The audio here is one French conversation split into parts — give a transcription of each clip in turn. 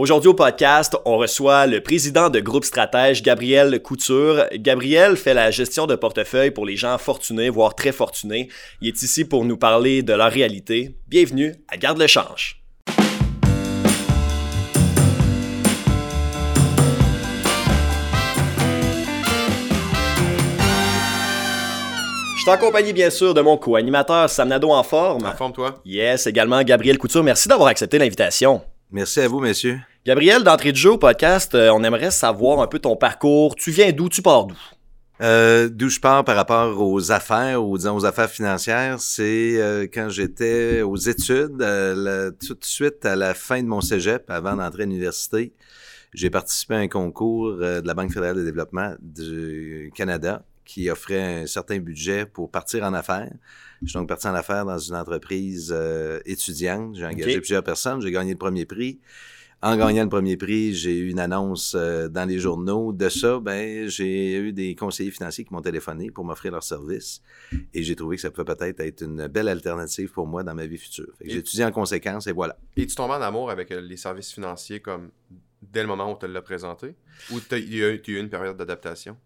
Aujourd'hui au podcast, on reçoit le président de Groupe Stratège, Gabriel Couture. Gabriel fait la gestion de portefeuille pour les gens fortunés, voire très fortunés. Il est ici pour nous parler de leur réalité. Bienvenue à Garde le change. Je suis en compagnie, bien sûr, de mon co-animateur Sam Nadeau en forme. En forme, toi? Yes, également Gabriel Couture. Merci d'avoir accepté l'invitation. Merci à vous, messieurs. Gabriel, d'entrée de jeu au podcast, euh, on aimerait savoir un peu ton parcours. Tu viens d'où? Tu pars d'où? Euh, D'où je pars par rapport aux affaires, disons aux affaires financières, c'est euh, quand j'étais aux études, euh, tout de suite à la fin de mon cégep, avant d'entrer à l'université, j'ai participé à un concours de la Banque fédérale de développement du Canada qui offrait un certain budget pour partir en affaires. Je suis donc parti en affaires dans une entreprise étudiante. J'ai engagé plusieurs personnes. J'ai gagné le premier prix. En gagnant le premier prix, j'ai eu une annonce euh, dans les journaux. De ça, ben, j'ai eu des conseillers financiers qui m'ont téléphoné pour m'offrir leur service. Et j'ai trouvé que ça pouvait peut-être être une belle alternative pour moi dans ma vie future. J'ai étudié en conséquence et voilà. Et tu tombes en amour avec euh, les services financiers comme dès le moment où on te l'a présenté? Ou tu as eu une période d'adaptation?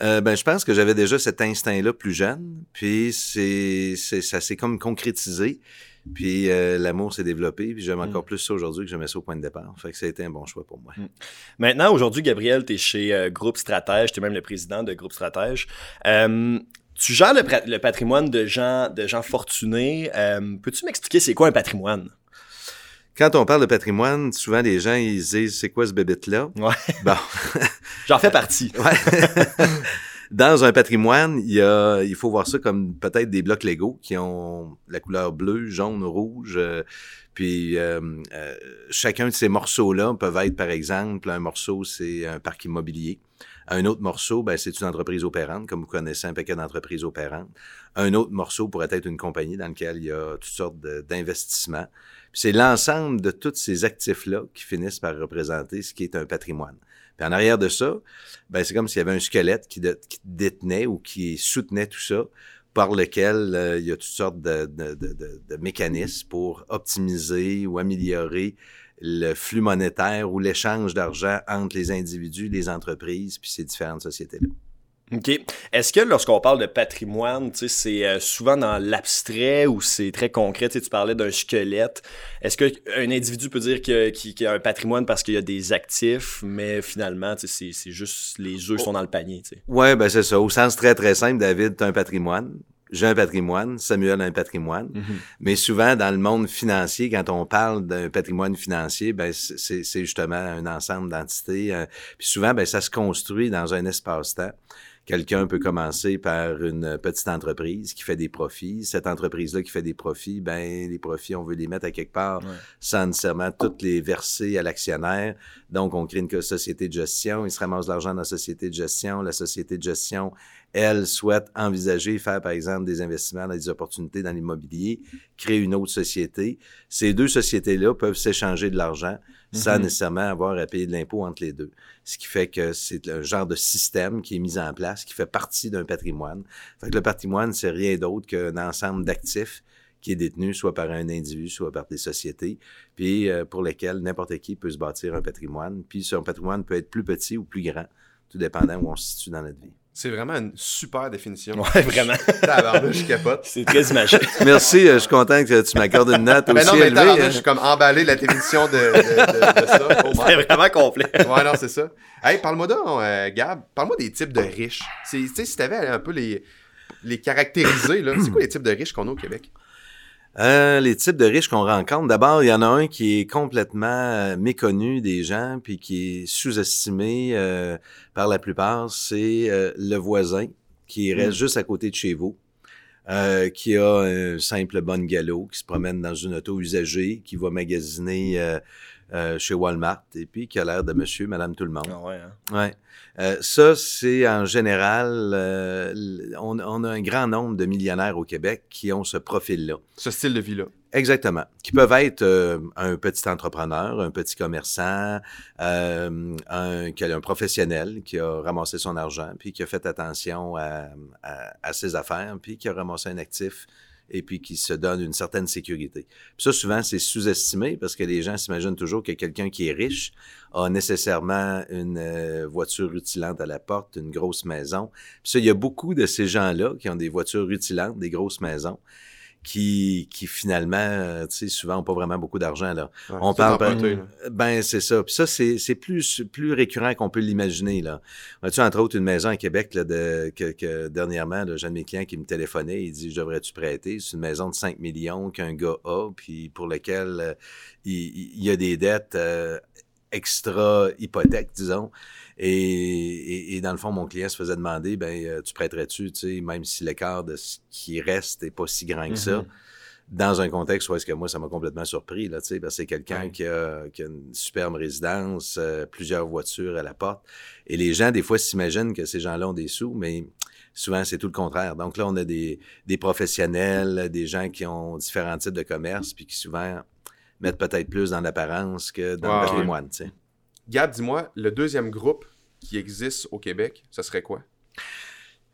Euh, ben, je pense que j'avais déjà cet instinct-là plus jeune, puis c'est, c'est ça s'est comme concrétisé, puis euh, l'amour s'est développé, puis j'aime mm. encore plus ça aujourd'hui que j'aimais ça au point de départ. Fait que ça a été un bon choix pour moi. Mm. Maintenant, aujourd'hui, Gabriel, tu es chez euh, Groupe Stratège, tu es même le président de Groupe Stratège. tu gères le, le, patrimoine de gens, de gens fortunés. peux-tu m'expliquer c'est quoi un patrimoine? Quand on parle de patrimoine, souvent les gens ils disent c'est quoi ce bébête-là? Ouais. Bon. J'en fais partie. ouais. Dans un patrimoine, il, y a, il faut voir ça comme peut-être des blocs Lego qui ont la couleur bleue, jaune, rouge. Euh, puis euh, euh, chacun de ces morceaux-là peuvent être, par exemple, un morceau, c'est un parc immobilier. Un autre morceau, ben, c'est une entreprise opérante, comme vous connaissez un paquet d'entreprises opérantes. Un autre morceau pourrait être une compagnie dans laquelle il y a toutes sortes d'investissements c'est l'ensemble de tous ces actifs-là qui finissent par représenter ce qui est un patrimoine. Puis en arrière de ça, ben c'est comme s'il y avait un squelette qui, détenait ou qui soutenait tout ça, par lequel euh, il y a toutes sortes de, de, mécanismes pour optimiser ou améliorer le flux monétaire ou l'échange d'argent entre les individus, les entreprises, puis ces différentes sociétés-là. OK. Est-ce que lorsqu'on parle de patrimoine, c'est euh, souvent dans l'abstrait ou c'est très concret? Tu parlais d'un squelette. Est-ce qu'un individu peut dire qu'il a un patrimoine parce qu'il y a des actifs, mais finalement, c'est juste les œufs sont dans le panier? Oui, ben c'est ça. Au sens très, très simple, David, tu as un patrimoine. J'ai un patrimoine, Samuel a un patrimoine. Mm-hmm. Mais souvent, dans le monde financier, quand on parle d'un patrimoine financier, ben c'est justement un ensemble d'entités. Euh, puis souvent, ben ça se construit dans un espace-temps. Quelqu'un peut commencer par une petite entreprise qui fait des profits. Cette entreprise-là qui fait des profits, ben les profits, on veut les mettre à quelque part sans nécessairement toutes les verser à l'actionnaire. Donc, on crée une société de gestion. Il se ramasse l'argent dans la société de gestion. La société de gestion, elle, souhaite envisager faire, par exemple, des investissements dans des opportunités dans l'immobilier, créer une autre société. Ces deux sociétés-là peuvent s'échanger de l'argent sans mm-hmm. nécessairement avoir à payer de l'impôt entre les deux. Ce qui fait que c'est un genre de système qui est mis en place, qui fait partie d'un patrimoine. Fait que le patrimoine, c'est rien d'autre qu'un ensemble d'actifs qui est détenu soit par un individu, soit par des sociétés, puis euh, pour lesquels n'importe qui peut se bâtir un patrimoine. Puis son patrimoine peut être plus petit ou plus grand, tout dépendant où on se situe dans notre vie. C'est vraiment une super définition. Ouais, vraiment. je capote. C'est très imagé. Merci, euh, je suis content que tu m'accordes une note aussi non, mais élevée. Hein. Je suis comme emballé la définition de, de, ça. Oh c'est vraiment complet. ouais, non, c'est ça. Hey, parle-moi donc, euh, Gab, parle-moi des types de riches. Tu sais, si t'avais un peu les, les caractériser, là, c'est quoi les types de riches qu'on a au Québec? Euh, les types de riches qu'on rencontre. D'abord, il y en a un qui est complètement euh, méconnu des gens, puis qui est sous-estimé euh, par la plupart. C'est le voisin qui reste hmm. juste à côté de chez vous, qui a un simple galop, qui se promène dans une auto usagée, qui va magasiner chez Walmart, et puis qui a l'air de monsieur, madame, tout le monde. Ah ouais, hein? ouais. Euh, ça, c'est en général, euh, on, a un grand nombre de millionnaires au Québec qui ont ce profil-là. Ce style de vie-là. Exactement. Qui peuvent être euh, un petit entrepreneur, un petit commerçant, un, un professionnel qui a ramassé son argent, puis qui a fait attention à, à ses affaires, puis qui a ramassé un actif et puis qui se donne une certaine sécurité. Puis ça, souvent, c'est sous-estimé parce que les gens s'imaginent toujours que quelqu'un qui est riche a nécessairement une euh, voiture rutilante à la porte, une grosse maison. Puis ça, il y a beaucoup de ces gens-là qui ont des voitures rutilantes, des grosses maisons qui, qui finalement, euh, tu sais, souvent ont pas vraiment beaucoup d'argent là. Ouais, on parle ben, ben, c'est ça. Puis ça c'est c'est plus plus récurrent qu'on peut l'imaginer là. As-tu entre autres une maison à Québec là de que, que dernièrement là, j'ai un de mes clients qui me téléphonait, il dit je devrais-tu prêter, c'est une maison de 5 millions qu'un gars a puis pour lequel euh, il, il y a des dettes euh, extra hypothèques disons. Et, et, et dans le fond, mon client se faisait demander, ben, euh, tu prêterais-tu, tu sais, même si l'écart de ce qui reste est pas si grand que ça, Mhm. dans un contexte où est-ce que moi, ça m'a complètement surpris, là, tu sais, que c'est quelqu'un Ouais. qui, a, qui a une superbe résidence, euh, plusieurs voitures à la porte. Et les gens, des fois, s'imaginent que ces gens-là ont des sous, mais souvent, c'est tout le contraire. Donc là, on a des, des professionnels, des gens qui ont différents types de commerce, puis qui souvent mettent peut-être plus dans l'apparence que dans Ouais, le patrimoine. Gab, dis-moi, le deuxième groupe qui existe au Québec, ça serait quoi?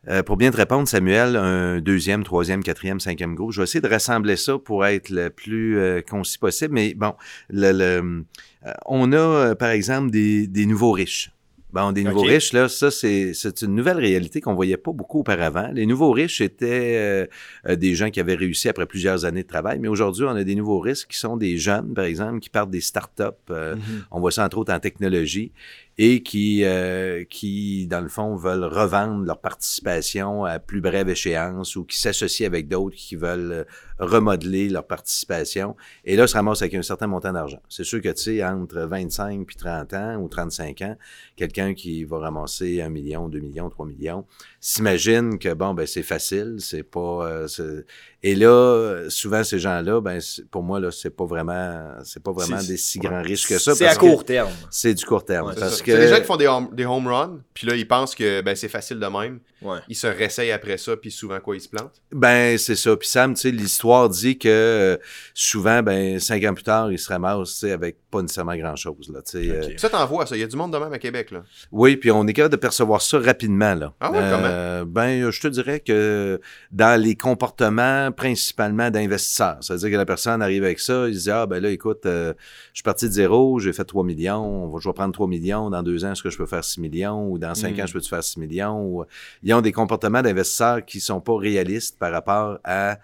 Euh, pour bien te répondre, Samuel, un deuxième, troisième, quatrième, cinquième groupe. Je vais essayer de rassembler ça pour être le plus euh, concis possible. Mais bon, le, le- euh, on a, par exemple, des, des nouveaux riches. Bon, des nouveaux riches, là, ça, c'est, c'est une nouvelle réalité qu'on voyait pas beaucoup auparavant. Les nouveaux riches étaient euh, euh, des gens qui avaient réussi après plusieurs années de travail, mais aujourd'hui, on a des nouveaux riches qui sont des jeunes, par exemple, qui partent des startups. euh, Mhm. on voit ça entre autres en technologie et qui, euh, qui dans le fond, veulent revendre leur participation à plus brève échéance ou qui s'associent avec d'autres qui veulent euh, remodeler leur participation. Et là, se ramassent avec un certain montant d'argent. C'est sûr que, tu sais, entre 25 puis 30 ans ou 35 ans, quelqu'un qui va ramasser un million, deux millions, trois millions, s'imagine que, bon, ben c'est facile, c'est pas... euh, et là, souvent, ces gens-là, ben pour moi, là, c'est pas vraiment, c'est pas vraiment des si grands risques que ça. C'est à court terme. C'est du court terme. Ouais, parce. Que... C'est des gens qui font des home, des home runs, puis là, ils pensent que ben, c'est facile de même. Ouais. Ils se réessayent après ça, puis souvent, quoi, ils se plantent? Ben, c'est ça. Puis Sam, tu sais, l'histoire dit que euh, souvent, ben, cinq ans plus tard, ils se ramassent, tu sais, avec pas nécessairement grand-chose, là, tu sais. euh, ça, t'en vois, ça. Il y a du monde de même à Québec, là. oui, puis on est capable de percevoir ça rapidement, là. Ah ouais, Euh, Ben, je te dirais que dans les comportements principalement d'investisseurs, c'est-à-dire que la personne arrive avec ça, il se dit, ah, ben là, écoute, euh, je suis parti de zéro, j'ai fait 3 millions, on va- je vais prendre 3 millions, dans deux ans, est-ce que je peux faire 6 millions, ou dans cinq ans, je peux faire 6 millions, ou... Ils ont des comportements d'investisseurs qui sont pas réalistes par rapport à...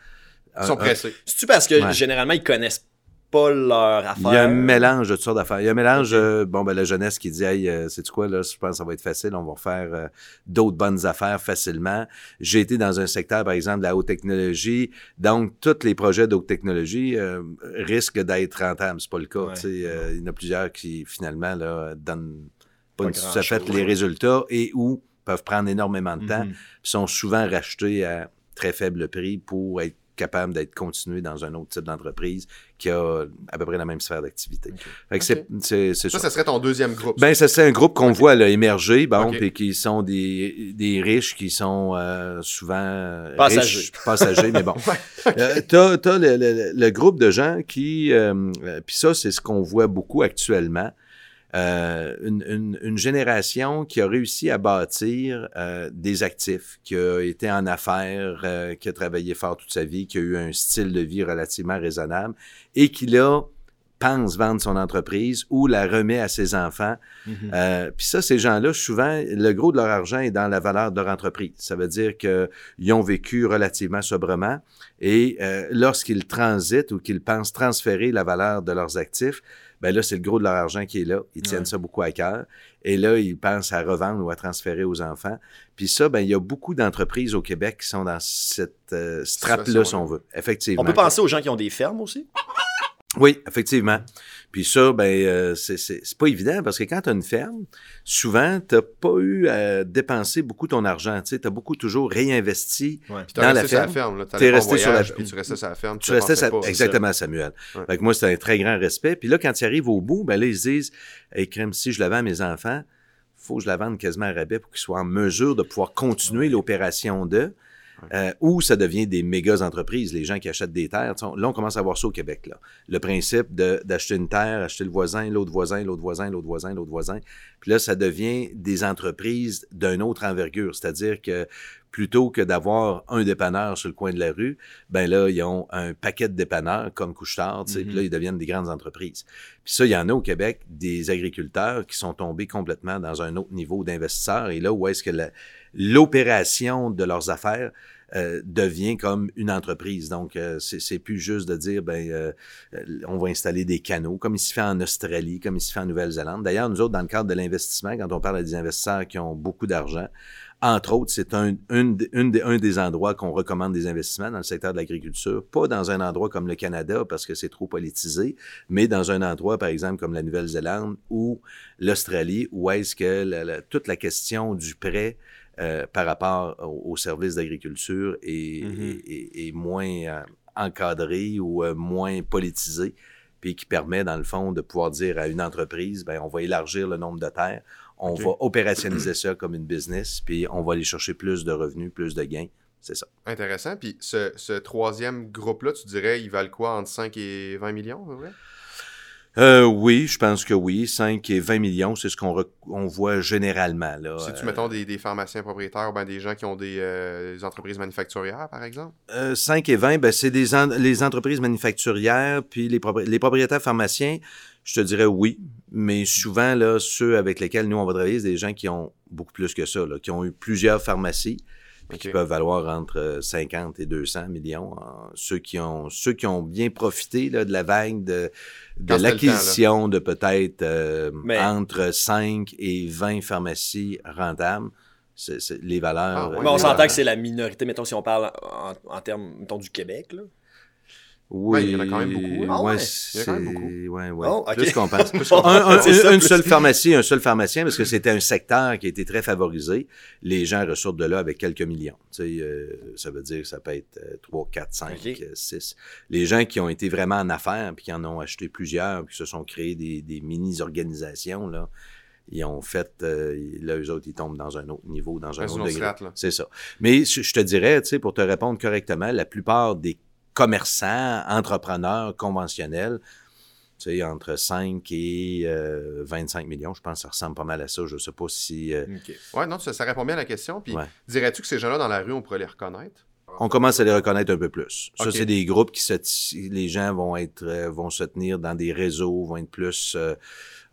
Ils sont un- pressés. C'est-tu parce que Ouais. généralement, ils connaissent pas leur affaire? Il y a un mélange de toutes sortes d'affaires. Il y a un mélange, euh, bon, ben, la jeunesse qui dit, hey, euh, c'est quoi, là, je pense que ça va être facile, on va faire euh, d'autres bonnes affaires facilement. J'ai été dans un secteur, par exemple, de la haute technologie. Donc, tous les projets de haute technologie euh, risquent d'être rentables. C'est pas le cas. Ouais. euh, il y en a plusieurs qui, finalement, là, donnent pas, Pas tout à fait les résultats et ou peuvent prendre énormément de temps, Mhm. sont souvent rachetés à très faible prix pour être capable d'être continué dans un autre type d'entreprise qui a à peu près la même sphère d'activité. Fait que c'est- c'est c'est Ça, ça. ça serait ton deuxième groupe. Ben, ça, c'est un groupe qu'on voit là, émerger, bon, puis qui sont des, des riches qui sont euh, souvent euh, Passagers. riches, passagers, mais bon. Euh, t'as, t'as le, le- le groupe de gens qui, euh, euh, puis ça, c'est ce qu'on voit beaucoup actuellement. Euh, une, une- une génération qui a réussi à bâtir euh, des actifs, qui a été en affaires, euh, qui a travaillé fort toute sa vie, qui a eu un style de vie relativement raisonnable et qui là pense vendre son entreprise ou la remet à ses enfants. Mhm. Euh, Puis ça, ces gens-là, souvent, le gros de leur argent est dans la valeur de leur entreprise. Ça veut dire qu'ils ont vécu relativement sobrement et euh, lorsqu'ils transitent ou qu'ils pensent transférer la valeur de leurs actifs, ben là, c'est le gros de leur argent qui est là. Ils tiennent Ouais. ça beaucoup à cœur. Et là, ils pensent à revendre ou à transférer aux enfants. Puis ça, ben il y a beaucoup d'entreprises au Québec qui sont dans cette euh, strate-là, si on veut. Effectivement. On peut penser aux gens qui ont des fermes aussi? Oui, effectivement. Puis ça, ben, euh, c'est- c'est c'est pas évident parce que quand tu as une ferme, souvent, tu pas eu à dépenser beaucoup ton argent. Tu as beaucoup toujours réinvesti. Ouais. Puis t'as dans la ferme, ferme. pas en resté sur la- Puis tu restais sur la ferme. Tu restais pas, exactement, Samuel. Ouais. Fait que moi, c'est un très grand respect. Puis là, quand ils arrivent au bout, ben là, ils se disent, hey, crème, si je la vends à mes enfants, faut que je la vende quasiment à rabais pour qu'ils soient en mesure de pouvoir continuer l'opération d'eux. Euh, ou ça devient des méga entreprises, les gens qui achètent des terres. Tu sais, Là, on commence à voir ça au Québec. Là. Le principe de- d'acheter une terre, acheter le voisin, l'autre voisin, l'autre voisin, l'autre voisin, l'autre voisin. Puis là, ça devient des entreprises d'une autre envergure. C'est-à-dire que plutôt que d'avoir un dépanneur sur le coin de la rue, ben là, ils ont un paquet de dépanneurs comme Couchetard, tu sais, puis là, ils deviennent des grandes entreprises. Puis ça, il y en a au Québec des agriculteurs qui sont tombés complètement dans un autre niveau d'investisseurs. Et là, où est-ce que la- l'opération de leurs affaires euh, devient comme une entreprise. Donc, euh, c'est plus juste de dire, ben, euh, euh, on va installer des canaux, comme il se fait en Australie, comme il se fait en Nouvelle-Zélande. D'ailleurs, nous autres, dans le cadre de l'investissement, quand on parle à des investisseurs qui ont beaucoup d'argent, entre autres, c'est un, une une un des endroits qu'on recommande des investissements dans le secteur de l'agriculture, pas dans un endroit comme le Canada parce que c'est trop politisé, mais dans un endroit, par exemple, comme la Nouvelle-Zélande ou l'Australie, où est-ce que la- la- toute la question du prêt euh, par rapport au, au service d'agriculture est, Mhm. est moins euh, encadrée ou euh, moins politisée, puis qui permet, dans le fond, de pouvoir dire à une entreprise, ben, on va élargir le nombre de terres, on va opérationnaliser ça comme une business, puis on va aller chercher plus de revenus, plus de gains. C'est ça. Intéressant. Puis ce, ce troisième groupe-là, tu dirais, ils valent quoi entre 5 et 20 millions, à peu près? Euh, oui, je pense que oui. 5 et 20 millions, c'est ce qu'on on voit généralement. Là. Si tu Euh, mettons des, des pharmaciens propriétaires ou ben des gens qui ont des, euh, des entreprises manufacturières, par exemple? Euh, 5 et 20, ben, c'est des en- les entreprises manufacturières, puis les, propri- les propriétaires pharmaciens, je te dirais oui, mais souvent, là, ceux avec lesquels nous, on va travailler, c'est des gens qui ont beaucoup plus que ça, là, qui ont eu plusieurs pharmacies, puis qui peuvent valoir entre euh, 50 et 200 millions. Euh, ceux, qui ont, ceux qui ont bien profité là, de la vague de, de l'acquisition de peut-être euh, Mais- entre 5 et 20 pharmacies rentables, c'est, c'est- les valeurs... Ah, ouais. euh, Mais on s'entend que c'est la minorité, mettons, si on parle en, en termes, mettons, du Québec, là. Oui, Ouais, il y en a quand même beaucoup, hein? Ah ouais, ouais, il y en a quand même beaucoup. ouais, ouais. Oh, ok. Plus qu'on pense. Un- un- ça, une plus- seule pharmacie, un seul pharmacien, parce que c'était un secteur qui était très favorisé. Les gens ressortent de là avec quelques millions. Tu sais, euh, ça veut dire que ça peut être euh, 3, 4, 5, Ok. euh, 6. Les gens qui ont été vraiment en affaires, puis qui en ont acheté plusieurs, puis qui se sont créés des, des mini-organisations, là, ils ont fait, euh, là, eux autres, ils tombent dans un autre niveau, dans un autre degré. C'est ça. Mais je, je te dirais, tu sais, pour te répondre correctement, la plupart des commerçants, entrepreneurs conventionnels, tu sais, entre 5 et euh, 25 millions, je pense que ça ressemble pas mal à ça. Je sais pas si... euh. Ouais, non, ça, ça répond bien à la question. Puis Ouais. dirais-tu que ces gens-là, dans la rue, on pourrait les reconnaître? On commence à les reconnaître un peu plus. Ça, c'est des groupes qui se... Les gens vont être euh, vont se tenir dans des réseaux, vont être plus euh,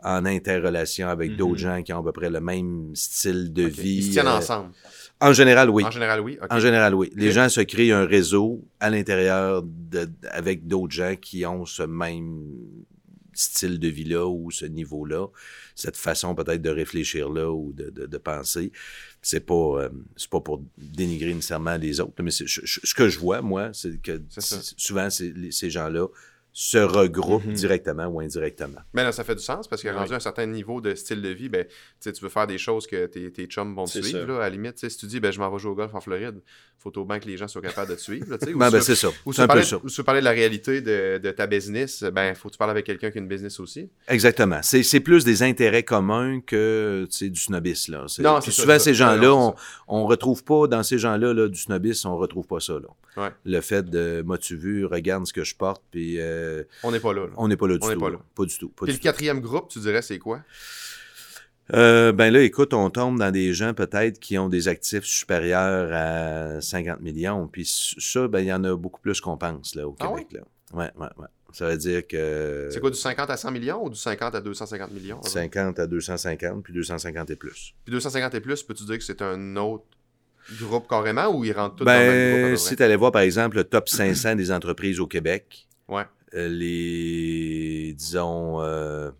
en interrelation avec Mhm. d'autres gens qui ont à peu près le même style de vie. Ils se tiennent euh, ensemble. En général, oui. En général, oui. En général, oui. Les gens se créent un réseau à l'intérieur de, avec d'autres gens qui ont ce même style de vie-là ou ce niveau-là, cette façon peut-être de réfléchir là ou de, de, de penser. C'est pas, euh, c'est pas pour dénigrer nécessairement les autres, mais c'est- je- je- ce que je vois, moi, c'est que souvent, c'est- les- ces gens-là se regroupent Mhm. directement ou indirectement. Mais là, ça fait du sens parce que rendu à un certain niveau de style de vie, ben, tu veux faire des choses que tes, tes chums vont te suivre. Là, à la limite, si tu dis, ben, je m'en vais jouer au golf en Floride, faut au bien que les gens soient capables de te suivre. là, ou Ben, si ben, tu- c'est ça. Ou si C'est tu un peu parlais, ça. ou si tu parlais de la réalité de, de ta business, ben, faut que tu parles avec quelqu'un qui a une business aussi. Exactement. C'est, c'est plus des intérêts communs que du snobisme. Là. C'est- Non, puis souvent, ça. ces gens-là, on, on retrouve pas, dans ces gens-là, là, du snobisme, on retrouve pas ça. Là. Ouais. Le fait de, moi, tu vu, regarde ce que je porte, puis euh, On n'est pas là. là. on n'est pas là du On tout. pas là. là. Pas du tout. Pas Puis du le quatrième groupe, tu dirais, c'est quoi? Euh, ben là, écoute, on tombe dans des gens peut-être qui ont des actifs supérieurs à 50 millions. Puis ça, ben il y en a beaucoup plus qu'on pense là au Ah Québec. Là. Ouais, ouais, ouais. Ça veut dire que C'est quoi, du 50 à 100 millions ou du 50 à 250 millions? 50 à 250, puis 250 et plus. Puis 250 et plus, peux-tu dire que c'est un autre groupe carrément ou ils rentrent tous dans le même groupe? Ben, si tu allais voir, par exemple, le top 500 des entreprises au Québec, Ouais. Euh, les, disons, euh,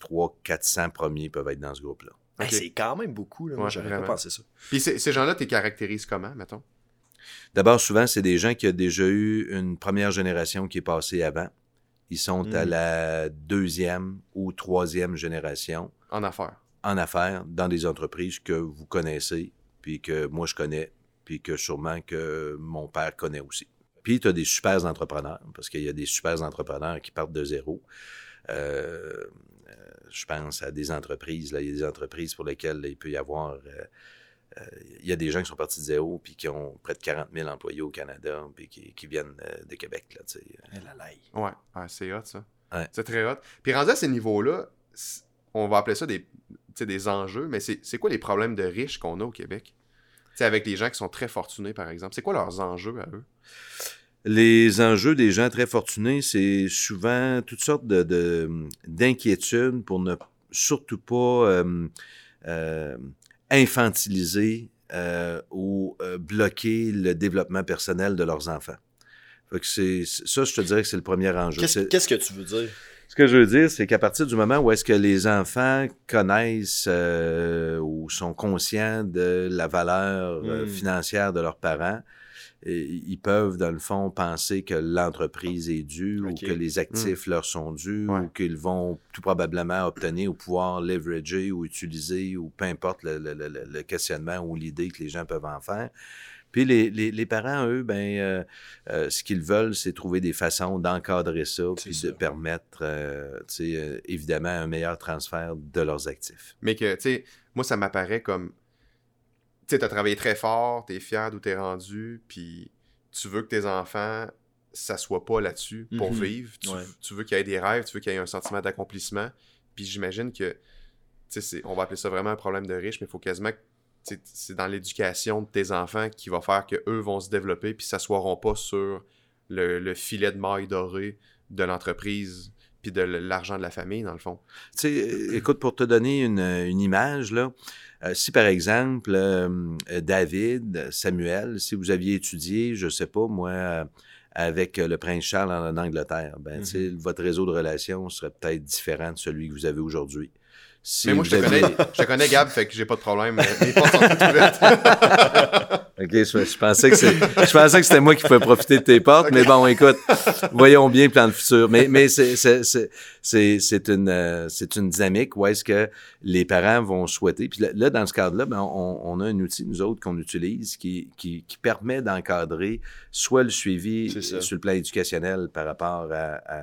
300-400 premiers peuvent être dans ce groupe-là. Hey, Ok. c'est quand même beaucoup, là. Moi, Ouais, j'aurais vraiment. pas pensé ça. Puis ces, gens-là, tu les caractérises comment, mettons? D'abord, souvent, c'est des gens qui ont déjà eu une première génération qui est passée avant. Ils sont à Mm. la deuxième ou troisième génération En affaires. en affaires dans des entreprises que vous connaissez, puis que moi je connais, puis que sûrement que mon père connaît aussi. Puis tu as des super entrepreneurs, parce qu'il y a des super entrepreneurs qui partent de zéro. Euh, euh, je pense à des entreprises, là, il y a des entreprises pour lesquelles là, il peut y avoir... euh, euh, il y a des gens qui sont partis de zéro, puis qui ont près de 40 000 employés au Canada, puis qui, qui viennent euh, de Québec. Là, tu sais. Eh. Ouais, ouais, c'est hot, ça. Ouais. C'est très hot. Puis rendu à ces niveaux-là, on va appeler ça des, tu sais, des enjeux, mais c'est c'est quoi les problèmes de riches qu'on a au Québec? Sais, avec les gens qui sont très fortunés, par exemple? C'est quoi leurs enjeux à eux? Les enjeux des gens très fortunés, c'est souvent toutes sortes de, de- d'inquiétudes pour ne surtout pas euh, euh, infantiliser euh, ou euh, bloquer le développement personnel de leurs enfants. Fait que c'est, ça, je te dirais que c'est le premier enjeu. Qu'est-ce que tu veux dire? Ce que je veux dire, c'est qu'à partir du moment où est-ce que les enfants connaissent euh, ou sont conscients de la valeur euh, Mm. financière de leurs parents, et ils peuvent, dans le fond, penser que l'entreprise est due ou que les actifs leur sont dus Ouais. ou qu'ils vont tout probablement obtenir ou pouvoir leverager ou utiliser ou peu importe le, le- le- le questionnement ou l'idée que les gens peuvent en faire. Puis les, les, les parents, eux, ben, euh, euh, ce qu'ils veulent, c'est trouver des façons d'encadrer ça, puis ça. de permettre, euh, tu sais, euh, évidemment, un meilleur transfert de leurs actifs. Mais que, tu sais, moi, ça m'apparaît comme. Tu sais, t'as travaillé très fort, t'es fier d'où t'es rendu, puis tu veux que tes enfants s'assoient pas là-dessus pour Mhm. vivre. Tu, Ouais. tu veux qu'il y ait des rêves, tu veux qu'il y ait un sentiment d'accomplissement. Puis j'imagine que, tu sais, on va appeler ça vraiment un problème de riche, mais il faut quasiment tu c'est dans l'éducation de tes enfants qui va faire qu'eux vont se développer puis s'assoiront pas sur le, le filet de maille doré de l'entreprise puis de l'argent de la famille, dans le fond. Tu écoute, pour te donner une, une image, là, euh, si par exemple, euh, David, Samuel, si vous aviez étudié, je sais pas, moi, euh, avec le prince Charles en, en Angleterre, ben, tu sais, votre réseau de relations serait peut-être différent de celui que vous avez aujourd'hui. Si mais moi, je te, connais, je te connais, Gab, fait que j'ai pas de problème. Les portes sont toutes ouvertes. OK, je, je pensais que c'est, je pensais que c'était moi qui pouvais profiter de tes portes, mais bon, écoute, voyons bien plan le futur. Mais, mais c'est, c'est, c'est, c'est, c'est une, euh, c'est une dynamique où est-ce que les parents vont souhaiter. Puis là, dans ce cadre-là, ben, on, on a un outil, nous autres, qu'on utilise qui, qui, qui permet d'encadrer soit le suivi sur le plan éducationnel par rapport à, à,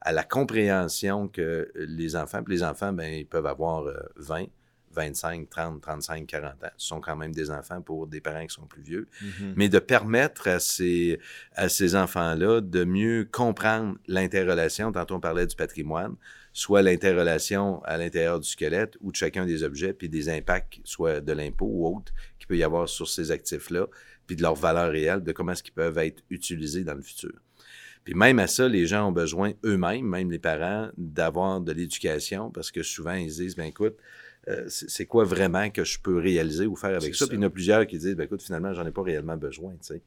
à la compréhension que les enfants, puis les enfants, ben, ils peuvent avoir euh, 20, 25, 30, 35, 40 ans. Ce sont quand même des enfants pour des parents qui sont plus vieux. Mhm. Mais de permettre à ces, à ces enfants-là de mieux comprendre l'interrelation, tantôt on parlait du patrimoine, soit l'interrelation à l'intérieur du squelette ou de chacun des objets, puis des impacts, soit de l'impôt ou autre, qu'il peut y avoir sur ces actifs-là, puis de leur valeur réelle, de comment est-ce qu'ils peuvent être utilisés dans le futur. Puis même à ça, les gens ont besoin eux-mêmes, même les parents, d'avoir de l'éducation parce que souvent ils se disent, ben écoute, euh, c'est quoi vraiment que je peux réaliser ou faire avec ça? ça? Puis il y en a plusieurs qui disent, ben écoute, finalement, j'en ai pas réellement besoin, tu sais.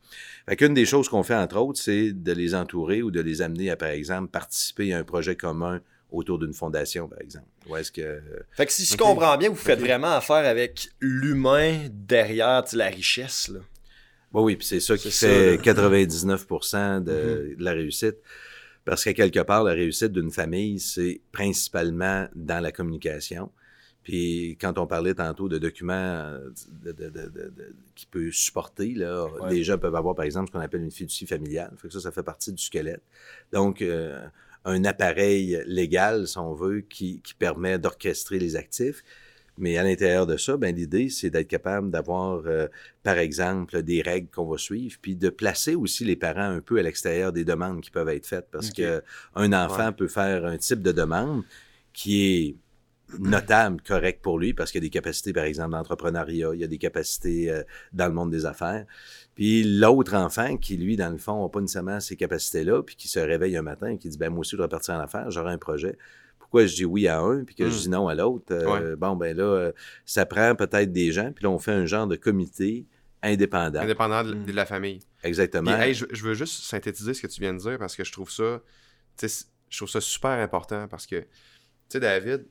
Fait qu'une des choses qu'on fait, entre autres, c'est de les entourer ou de les amener à, par exemple, participer à un projet commun autour d'une fondation, par exemple. Ou est-ce que... Fait que si je comprends bien, vous faites vraiment affaire avec l'humain derrière la richesse. Là. Oui, oui, puis c'est ça qui fait ça, 99 de, de la réussite. Parce qu'à quelque part, la réussite d'une famille, c'est principalement dans la communication. Puis quand on parlait tantôt de documents euh, de- de- qui peut supporter, là, Ouais. les gens peuvent avoir, par exemple, ce qu'on appelle une fiducie familiale. Fait que ça, ça fait partie du squelette. Donc, euh, un appareil légal, si on veut, qui, qui permet d'orchestrer les actifs. Mais à l'intérieur de ça, ben, l'idée, c'est d'être capable d'avoir, euh, par exemple, des règles qu'on va suivre, puis de placer aussi les parents un peu à l'extérieur des demandes qui peuvent être faites. Parce Ok. que un enfant peut faire un type de demande qui est notable, correct pour lui, parce qu'il y a des capacités, par exemple, d'entrepreneuriat, il y a des capacités euh, dans le monde des affaires. Puis l'autre enfant qui, lui, dans le fond, n'a pas nécessairement ces capacités-là, puis qui se réveille un matin et qui dit, ben moi aussi, je dois partir en affaires, j'aurai un projet. Pourquoi je dis oui à un, puis que je dis non à l'autre? Euh, Bon, ben là, euh, ça prend peut-être des gens, puis là, on fait un genre de comité indépendant. Indépendant de, Mm. de la famille. Exactement. Puis, hey, je, je veux juste synthétiser ce que tu viens de dire parce que je trouve ça, tu je trouve ça super important parce que, tu sais, David,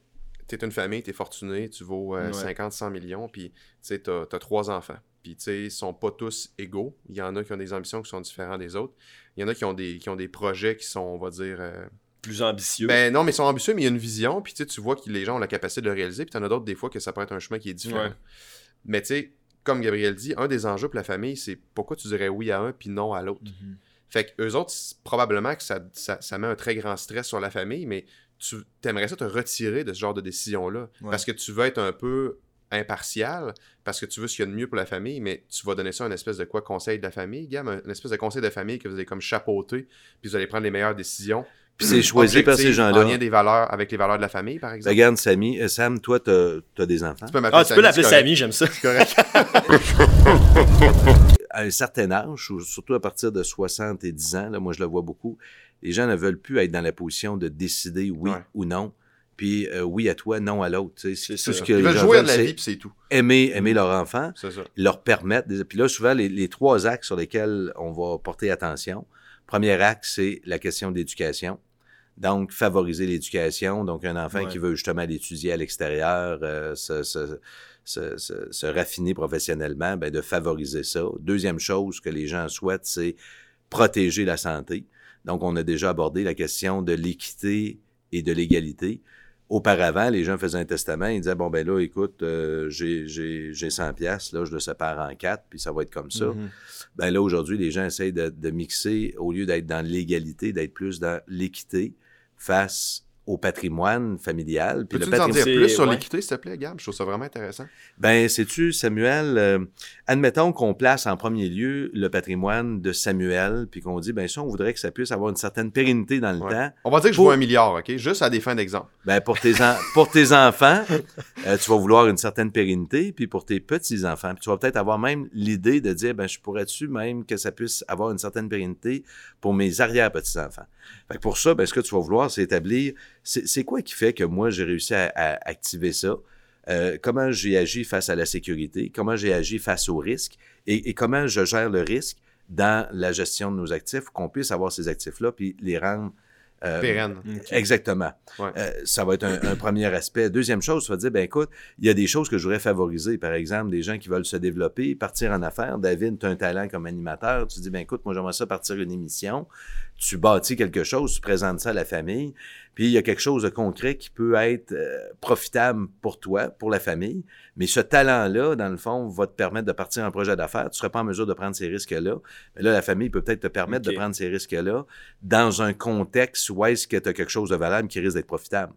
t'es une famille, t'es fortuné, tu vaux euh, Ouais. 50, 100 millions, puis tu sais, t'as as trois enfants. Puis, tu sais, ils sont pas tous égaux. Il y en a qui ont des ambitions qui sont différentes des autres. Il y en a qui ont des, qui ont des projets qui sont, on va dire, euh, Plus ambitieux. ben non, mais ils sont ambitieux, mais il y a une vision, puis tu sais, tu vois que les gens ont la capacité de le réaliser, puis t'en as d'autres des fois que ça peut être un chemin qui est différent. Ouais. Mais tu sais, comme Gabriel dit, un des enjeux pour la famille, c'est pourquoi tu dirais oui à un puis non à l'autre. Mhm. Fait que eux autres, probablement que ça, ça, ça met un très grand stress sur la famille, mais tu aimerais ça te retirer de ce genre de décision-là. Ouais. Parce que tu veux être un peu impartial, parce que tu veux ce qu'il y a de mieux pour la famille, mais tu vas donner ça un espèce de quoi conseil de la famille, Gam, un, une espèce de conseil de famille que vous allez comme chapeauter, puis vous allez prendre les meilleures décisions. Puis c'est choisi par ces gens-là. En lien des valeurs, avec les valeurs de la famille, par exemple. Regarde, Samy, euh, Sam, toi, t'as as des enfants. Tu peux m'appeler Ah, tu peux l'appeler. Samy, j'aime ça. C'est correct. À un certain âge, ou surtout à partir de 70 ans, là, moi je le vois beaucoup, les gens ne veulent plus être dans la position de décider oui Ouais. ou non. Puis euh, oui à toi, non à l'autre. C'est Tout ça. ce que Ils les veulent gens jouer à veulent, la vie, puis c'est tout. aimer, aimer leur enfant, C'est ça. leur permettre. des- Puis là, souvent, les, les trois axes sur lesquels on va porter attention. Premier axe, c'est la question d'éducation. Donc, favoriser l'éducation. Donc, un enfant Ouais. qui veut justement aller étudier à l'extérieur, euh, se, se- se- se- se raffiner professionnellement, ben, de favoriser ça. Deuxième chose que les gens souhaitent, c'est protéger la santé. Donc, on a déjà abordé la question de l'équité et de l'égalité. Auparavant, les gens faisaient un testament, ils disaient, bon, ben là, écoute, euh, j'ai, j'ai, j'ai 100 pièces là, je le sépare en quatre, puis ça va être comme ça. Mhm. Ben là, aujourd'hui, les gens essayent de, de mixer, au lieu d'être dans l'égalité, d'être plus dans l'équité face au patrimoine familial. Puis Peux-tu nous en dire plus sur ouais. l'équité, s'il te plaît, Gab? Je trouve ça vraiment intéressant. Ben, sais-tu, Samuel, euh, admettons qu'on place en premier lieu le patrimoine de Samuel, puis qu'on dit, ben ça, on voudrait que ça puisse avoir une certaine pérennité dans le Ouais. temps. On va dire que je Pour- vois un milliard, OK? Juste à des fins d'exemple. Ben, pour tes, en- pour tes enfants, euh, tu vas vouloir une certaine pérennité, puis pour tes petits-enfants, puis tu vas peut-être avoir même l'idée de dire, ben, je pourrais-tu même que ça puisse avoir une certaine pérennité pour mes arrière-petits-enfants? Fait que pour ça, ben, ce que tu vas vouloir, c'est établir, c'est quoi qui fait que moi, j'ai réussi à, à activer ça? Euh, comment j'ai agi face à la sécurité? Comment j'ai agi face au risque? Et, et comment je gère le risque dans la gestion de nos actifs, qu'on puisse avoir ces actifs-là, puis les rendre... euh, Pérenne. Ok. Exactement. Ouais. Euh, ça va être un, un premier aspect. Deuxième chose, tu vas dire, ben écoute, il y a des choses que je voudrais favoriser. Par exemple, des gens qui veulent se développer, partir en affaires. David, tu as un talent comme animateur. Tu dis, ben écoute, moi j'aimerais ça partir une émission. Tu bâtis quelque chose, tu présentes ça à la famille. Puis il y a quelque chose de concret qui peut être euh, profitable pour toi, pour la famille. Mais ce talent-là, dans le fond, va te permettre de partir en projet d'affaires. Tu ne seras pas en mesure de prendre ces risques-là. Mais là, la famille peut peut-être te permettre de prendre ces risques-là dans un contexte où est-ce que tu as quelque chose de valable qui risque d'être profitable,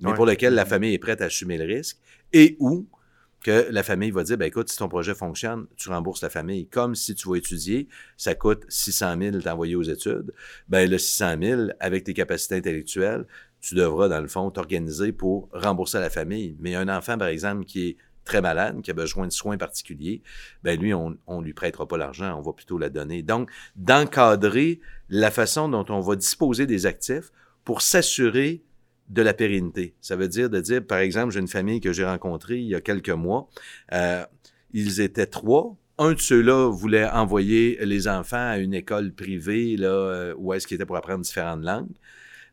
mais Ouais. pour lequel la famille est prête à assumer le risque et où que la famille va dire, ben écoute, si ton projet fonctionne, tu rembourses la famille. Comme si tu vas étudier, ça coûte 600 000 t'envoyer aux études. Ben le 600 000, avec tes capacités intellectuelles, tu devras, dans le fond, t'organiser pour rembourser la famille. Mais un enfant, par exemple, qui est très malade, qui a besoin de soins particuliers, ben lui, on on lui prêtera pas l'argent, on va plutôt la donner. Donc, d'encadrer la façon dont on va disposer des actifs pour s'assurer de la pérennité. Ça veut dire de dire, par exemple, j'ai une famille que j'ai rencontrée il y a quelques mois. Euh, ils étaient trois. Un de ceux-là voulait envoyer les enfants à une école privée là, euh, où est-ce qu'ils étaient pour apprendre différentes langues.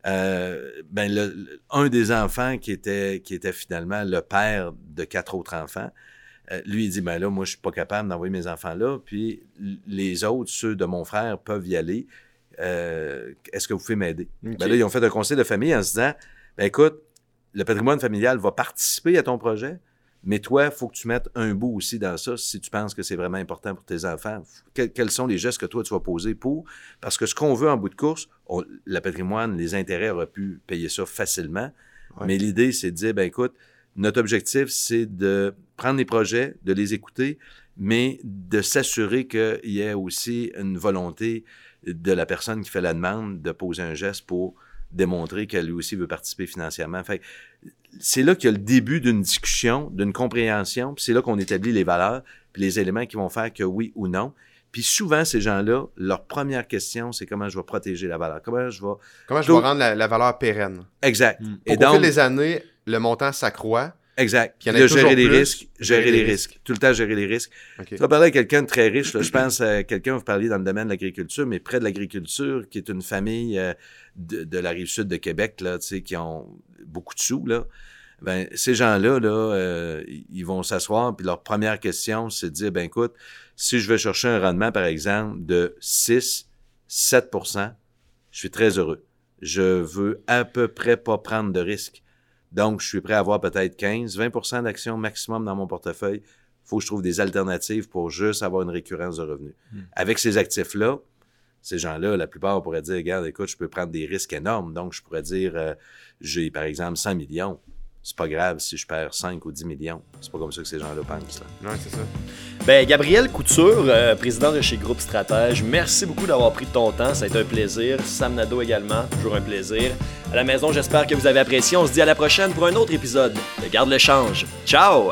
Euh, ben le- le- un des enfants qui était, qui était finalement le père de quatre autres enfants, euh, lui, il dit, ben là, moi, je suis pas capable d'envoyer mes enfants là, puis les autres, ceux de mon frère, peuvent y aller. Euh, Est-ce que vous pouvez m'aider? Ben là, ils ont fait un conseil de famille en se disant, ben écoute, le patrimoine familial va participer à ton projet, mais toi, il faut que tu mettes un bout aussi dans ça si tu penses que c'est vraiment important pour tes enfants. Que- quels sont les gestes que toi, tu vas poser pour? Parce que ce qu'on veut en bout de course, on- le patrimoine, les intérêts auraient pu payer ça facilement. Ouais. Mais l'idée, c'est de dire, ben écoute, notre objectif, c'est de prendre les projets, de les écouter, mais de s'assurer qu'il y ait aussi une volonté de la personne qui fait la demande de poser un geste pour démontrer qu'elle lui aussi veut participer financièrement. Fait que c'est là qu'il y a le début d'une discussion, d'une compréhension, puis c'est là qu'on établit les valeurs, puis les éléments qui vont faire que oui ou non. Puis souvent, ces gens-là, leur première question, c'est comment je vais protéger la valeur. Comment je vais... Comment je vais rendre la, la valeur pérenne? Exact. Mm. Et donc, fil des années, le montant s'accroît. Exact. y en là, gérer les plus, risques, gérer gérer les les risques. Tout le temps, gérer les risques. Tu vas parler à quelqu'un de très riche. Là. Je pense à quelqu'un, vous parliez dans le domaine de l'agriculture, mais près de l'agriculture, qui est une famille euh, de, de la rive sud de Québec, là, tu sais, qui ont beaucoup de sous. Là. Ben, ces gens-là, là, euh, ils vont s'asseoir, puis leur première question, c'est de dire, ben écoute, si je vais chercher un rendement, par exemple, de 6, 7% je suis très heureux. Je veux à peu près pas prendre de risques. Donc, je suis prêt à avoir peut-être 15, 20% d'actions maximum dans mon portefeuille. faut que je trouve des alternatives pour juste avoir une récurrence de revenus. Hmm. Avec ces actifs-là, ces gens-là, la plupart pourraient dire, regarde, écoute, je peux prendre des risques énormes. Donc, je pourrais dire, euh, j'ai par exemple 100 millions. C'est pas grave si je perds 5 ou 10 millions. C'est pas comme ça que ces gens-là pensent. Là. Ouais, c'est ça. Ben, Gabriel Couture, euh, président de chez Groupe Stratège, merci beaucoup d'avoir pris ton temps. Ça a été un plaisir. Sam Nado également, toujours un plaisir. À la maison, j'espère que vous avez apprécié. On se dit à la prochaine pour un autre épisode de Garde le change. Ciao!